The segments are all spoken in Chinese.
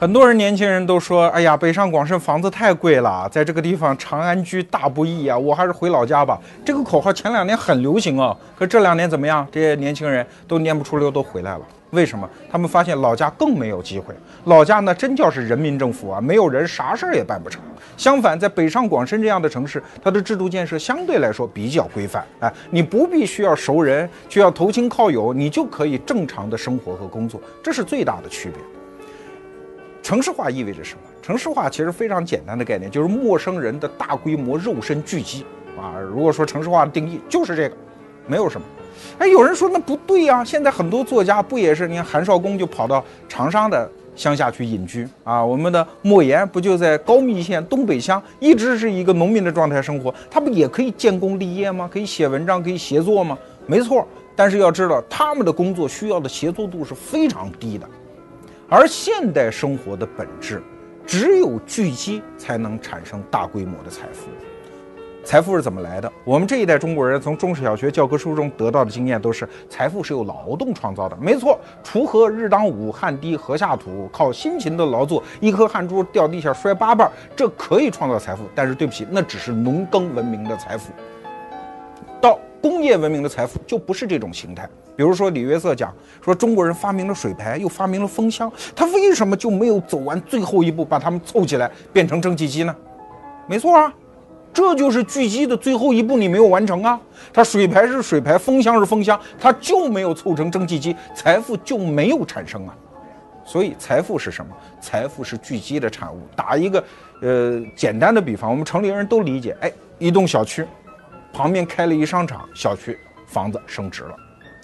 很多人年轻人都说：“哎呀，北上广深房子太贵了，在这个地方长安居大不易啊，我还是回老家吧。”这个口号前两年很流行啊，可这两年怎么样？这些年轻人都蔫不出溜，都回来了。为什么？他们发现老家更没有机会。老家呢，真叫是人民政府啊，没有人啥事儿也办不成。相反，在北上广深这样的城市，它的制度建设相对来说比较规范。哎，你不必需要熟人，需要投亲靠友，你就可以正常的生活和工作，这是最大的区别。城市化意味着什么？城市化其实非常简单的概念，就是陌生人的大规模肉身聚集啊。如果说城市化的定义就是这个，没有什么。哎，有人说那不对呀，现在很多作家不也是？你看韩少功就跑到长沙的乡下去隐居啊。我们的莫言不就在高密县东北乡，一直是一个农民的状态生活，他不也可以建功立业吗？可以写文章，可以协作吗？没错，但是要知道他们的工作需要的协作度是非常低的。而现代生活的本质，只有聚集才能产生大规模的财富。财富是怎么来的？我们这一代中国人从中小学教科书中得到的经验都是，财富是由劳动创造的。没错，锄禾日当午，汗滴禾下土，靠辛勤的劳作，一颗汗珠掉地下摔八瓣，这可以创造财富。但是对不起，那只是农耕文明的财富。工业文明的财富就不是这种形态。比如说李约瑟讲说中国人发明了水排，又发明了风箱，他为什么就没有走完最后一步，把它们凑起来变成蒸汽机呢？没错啊，这就是聚集的最后一步，你没有完成啊。它水排是水排，风箱是风箱，它就没有凑成蒸汽机，财富就没有产生啊。所以财富是什么？财富是聚集的产物。打一个呃简单的比方，我们城里人都理解，哎，一栋小区旁边开了一商场，小区房子升值了。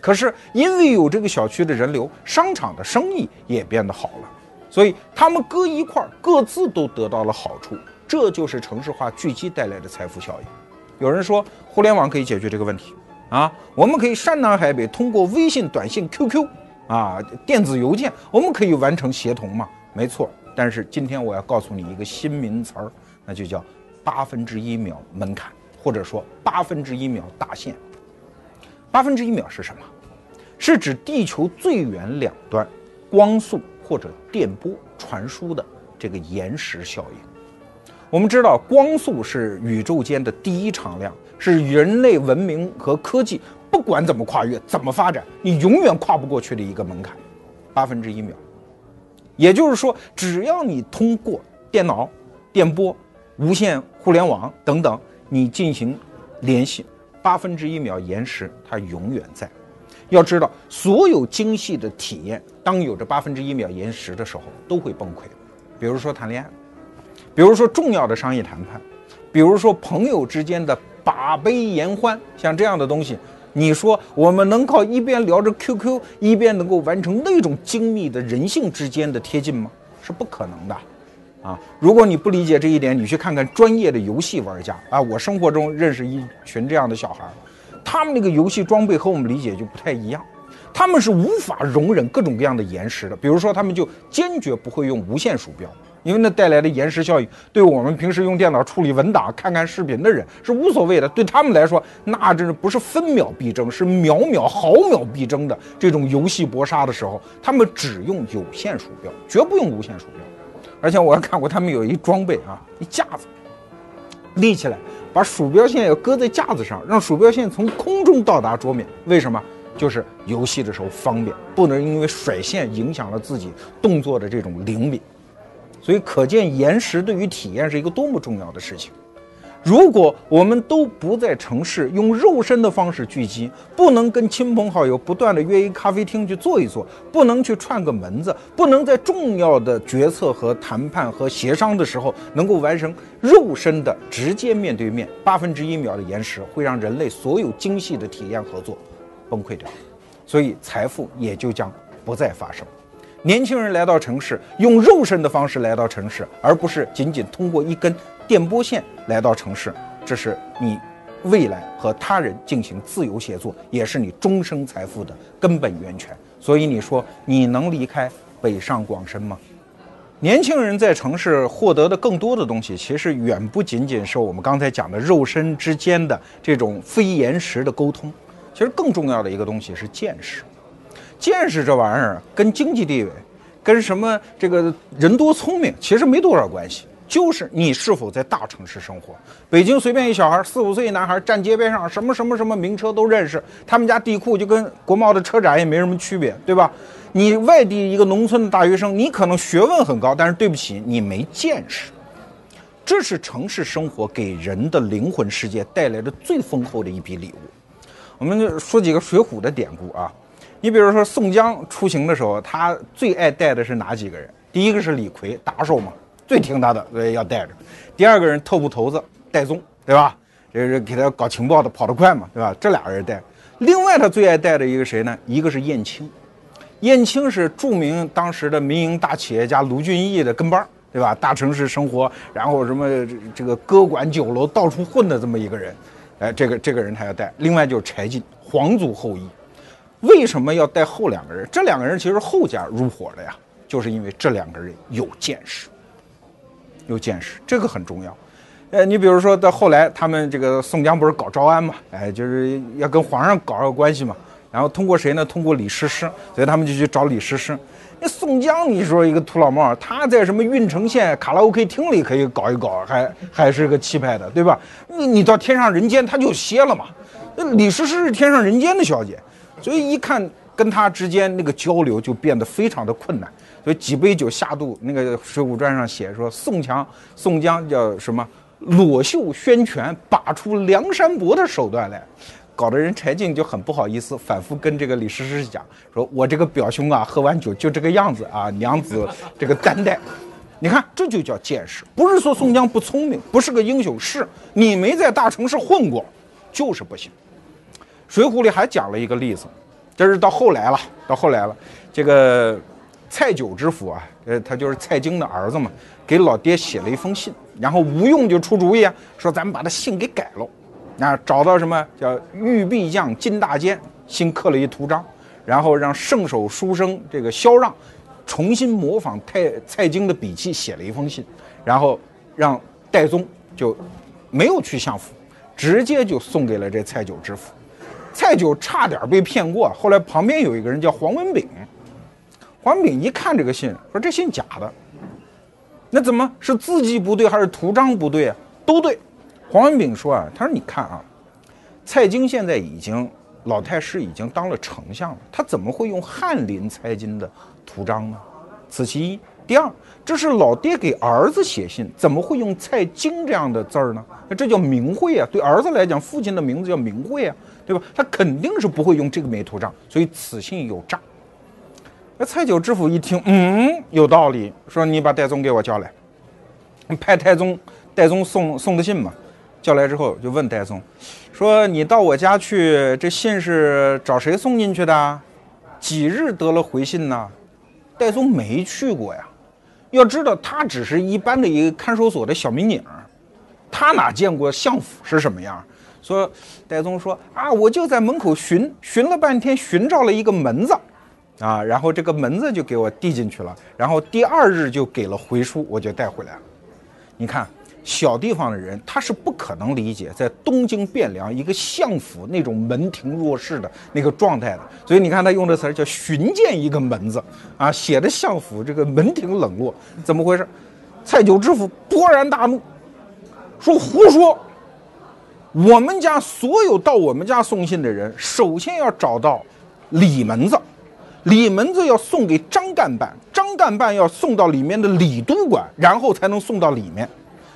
可是因为有这个小区的人流，商场的生意也变得好了，所以他们搁一块儿，各自都得到了好处。这就是城市化聚集带来的财富效应。有人说互联网可以解决这个问题啊，我们可以山南海北通过微信、短信、QQ 啊、电子邮件，我们可以完成协同嘛？没错。但是今天我要告诉你一个新名词儿，那就叫八分之一秒门槛，或者说八分之一秒大限。八分之一秒是什么？是指地球最远两端光速或者电波传输的这个延时效应。我们知道，光速是宇宙间的第一常量，是人类文明和科技不管怎么跨越、怎么发展，你永远跨不过去的一个门槛。八分之一秒，也就是说，只要你通过电脑、电波、无线互联网等等，你进行联系。八分之一秒延时，它永远在。要知道，所有精细的体验，当有着八分之一秒延时的时候，都会崩溃。比如说谈恋爱，比如说重要的商业谈判，比如说朋友之间的把杯言欢，像这样的东西，你说我们能靠一边聊着 QQ，一边能够完成那种精密的人性之间的贴近吗？是不可能的。啊，如果你不理解这一点，你去看看专业的游戏玩家啊。我生活中认识一群这样的小孩，他们那个游戏装备和我们理解就不太一样，他们是无法容忍各种各样的延时的。比如说，他们就坚决不会用无线鼠标，因为那带来的延时效应，对我们平时用电脑处理文档、看看视频的人是无所谓的。对他们来说，那真是不是分秒必争，是秒秒毫秒必争的这种游戏搏杀的时候，他们只用有线鼠标，绝不用无线鼠标。而且我还看过他们有一装备啊，一架子立起来，把鼠标线要搁在架子上，让鼠标线从空中到达桌面。为什么？就是游戏的时候方便，不能因为甩线影响了自己动作的这种灵敏。所以可见延时对于体验是一个多么重要的事情。如果我们都不在城市用肉身的方式聚集，不能跟亲朋好友不断的约一咖啡厅去坐一坐，不能去串个门子，不能在重要的决策和谈判和协商的时候能够完成肉身的直接面对面，八分之一秒的延时会让人类所有精细的体验合作崩溃掉，所以财富也就将不再发生。年轻人来到城市，用肉身的方式来到城市，而不是仅仅通过一根。电波线来到城市，这是你未来和他人进行自由协作，也是你终生财富的根本源泉。所以你说你能离开北上广深吗？年轻人在城市获得的更多的东西，其实远不仅仅是我们刚才讲的肉身之间的这种非延时的沟通，其实更重要的一个东西是见识。见识这玩意儿跟经济地位。跟什么这个人多聪明其实没多少关系，就是你是否在大城市生活。北京随便一小孩，四五岁男孩站街边上，什么什么什么名车都认识，他们家地库就跟国贸的车展也没什么区别，对吧？你外地一个农村的大学生，你可能学问很高，但是对不起，你没见识。这是城市生活给人的灵魂世界带来的最丰厚的一笔礼物。我们就说几个《水浒》的典故啊。你比如说宋江出行的时候，他最爱带的是哪几个人？第一个是李逵，打手嘛，最听他的，所以要带着。第二个人特务头子戴宗，对吧？这是给他搞情报的，跑得快嘛，对吧？这俩人带。另外他最爱带的一个谁呢？一个是燕青，燕青是著名当时的民营大企业家卢俊义的跟班，对吧？大城市生活，然后什么这个歌馆酒楼到处混的这么一个人，哎，这个这个人他要带。另外就是柴进，皇族后裔。为什么要带后两个人？这两个人其实后家入伙的呀，就是因为这两个人有见识，有见识，这个很重要。呃，你比如说到后来，他们这个宋江不是搞招安嘛，哎，就是要跟皇上搞个关系嘛。然后通过谁呢？通过李师师，所以他们就去找李师师。那宋江，你说一个土老帽，他在什么郓城县卡拉 OK 厅里可以搞一搞，还还是个气派的，对吧？你你到天上人间他就歇了嘛。那李师师是天上人间的小姐。所以一看跟他之间那个交流就变得非常的困难，所以几杯酒下肚，那个《水浒传》上写说宋强、宋江叫什么裸袖宣拳，拔出梁山伯的手段来，搞得人柴进就很不好意思，反复跟这个李师师讲，说我这个表兄啊，喝完酒就这个样子啊，娘子这个担待，你看这就叫见识，不是说宋江不聪明，不是个英雄，是你没在大城市混过，就是不行。《水浒》里还讲了一个例子，这是到后来了，到后来了，这个蔡九知府啊，呃，他就是蔡京的儿子嘛，给老爹写了一封信，然后吴用就出主意啊，说咱们把他信给改了，啊，找到什么叫玉壁将金大坚，新刻了一图章，然后让圣手书生这个萧让重新模仿蔡蔡京的笔迹写了一封信，然后让戴宗就没有去相府，直接就送给了这蔡九知府。蔡九差点被骗过，后来旁边有一个人叫黄文炳，黄文炳一看这个信，说这信假的，那怎么是字迹不对还是图章不对啊？都对。黄文炳说啊，他说你看啊，蔡京现在已经老太师已经当了丞相了，他怎么会用翰林蔡京的图章呢？此其一。第二，这是老爹给儿子写信，怎么会用蔡京这样的字儿呢？那这叫名讳啊！对儿子来讲，父亲的名字叫名讳啊。对吧？他肯定是不会用这个枚图章，所以此信有诈。那蔡九知府一听，嗯，有道理，说你把戴宗给我叫来，派太宗戴宗送送的信嘛。叫来之后就问戴宗，说你到我家去，这信是找谁送进去的？几日得了回信呢？戴宗没去过呀。要知道，他只是一般的一个看守所的小民警，他哪见过相府是什么样？说，戴宗说啊，我就在门口寻寻了半天，寻着了一个门子，啊，然后这个门子就给我递进去了，然后第二日就给了回书，我就带回来了。你看，小地方的人他是不可能理解在东京汴梁一个相府那种门庭若市的那个状态的，所以你看他用的词叫寻见一个门子，啊，写的相府这个门庭冷落，怎么回事？蔡九知府勃然大怒，说胡说。我们家所有到我们家送信的人，首先要找到李门子，李门子要送给张干办，张干办要送到里面的李督管，然后才能送到里面。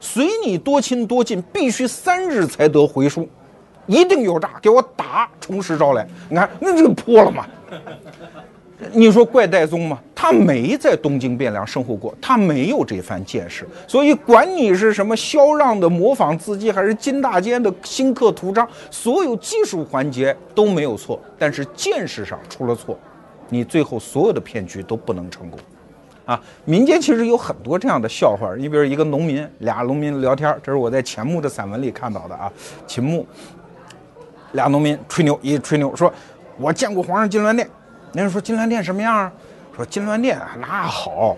随你多亲多近，必须三日才得回书，一定有诈，给我打，从实招来。你看，那这破了吗？你说怪戴宗吗？他没在东京汴梁生活过，他没有这番见识，所以管你是什么萧让的模仿字迹，还是金大坚的新刻图章，所有技术环节都没有错，但是见识上出了错，你最后所有的骗局都不能成功。啊，民间其实有很多这样的笑话，你比如一个农民，俩农民聊天，这是我在钱穆的散文里看到的啊，秦穆，俩农民吹牛，一吹牛说，我见过皇上金銮殿。那人说金銮殿什么样啊？说金銮殿啊那好，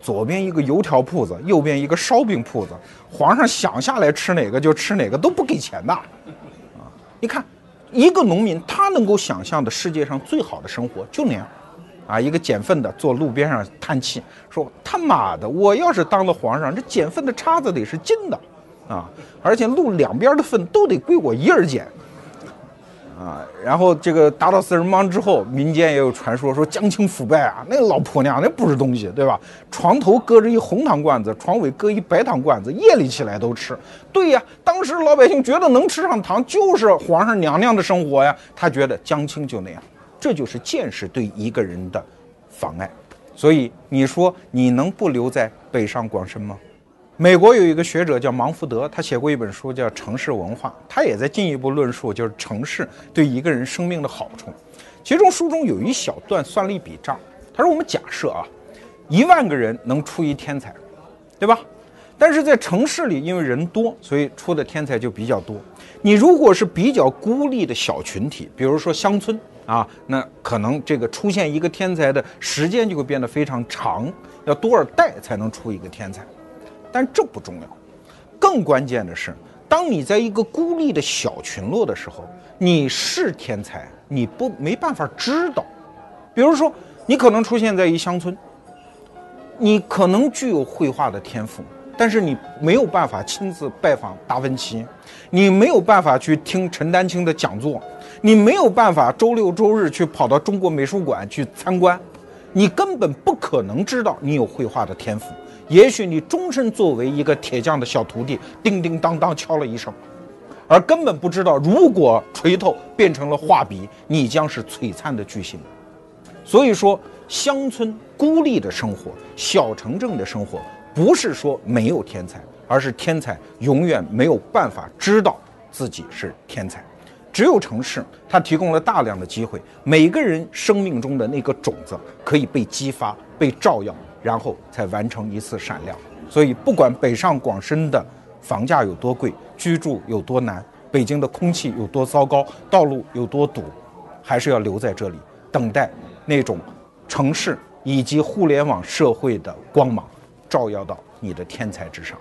左边一个油条铺子，右边一个烧饼铺子。皇上想下来吃哪个就吃哪个，都不给钱的。啊，你看，一个农民他能够想象的世界上最好的生活就那样，啊，一个捡粪的坐路边上叹气，说他妈的，我要是当了皇上，这捡粪的叉子得是金的，啊，而且路两边的粪都得归我一人捡。啊，然后这个打倒四人帮之后，民间也有传说说江青腐败啊，那个老婆娘那不是东西，对吧？床头搁着一红糖罐子，床尾搁一白糖罐子，夜里起来都吃。对呀，当时老百姓觉得能吃上糖就是皇上娘娘的生活呀，他觉得江青就那样，这就是见识对一个人的妨碍。所以你说你能不留在北上广深吗？美国有一个学者叫芒福德，他写过一本书叫《城市文化》，他也在进一步论述就是城市对一个人生命的好处。其中书中有一小段算了一笔账，他说：“我们假设啊，一万个人能出一天才，对吧？但是在城市里，因为人多，所以出的天才就比较多。你如果是比较孤立的小群体，比如说乡村啊，那可能这个出现一个天才的时间就会变得非常长，要多少代才能出一个天才。”但这不重要，更关键的是，当你在一个孤立的小群落的时候，你是天才，你不没办法知道。比如说，你可能出现在一乡村，你可能具有绘画的天赋，但是你没有办法亲自拜访达芬奇，你没有办法去听陈丹青的讲座，你没有办法周六周日去跑到中国美术馆去参观，你根本不可能知道你有绘画的天赋。也许你终身作为一个铁匠的小徒弟，叮叮当当敲了一声，而根本不知道，如果锤头变成了画笔，你将是璀璨的巨星。所以说，乡村孤立的生活，小城镇的生活，不是说没有天才，而是天才永远没有办法知道自己是天才。只有城市，它提供了大量的机会，每个人生命中的那个种子可以被激发、被照耀。然后才完成一次闪亮，所以不管北上广深的房价有多贵，居住有多难，北京的空气有多糟糕，道路有多堵，还是要留在这里，等待那种城市以及互联网社会的光芒，照耀到你的天才之上。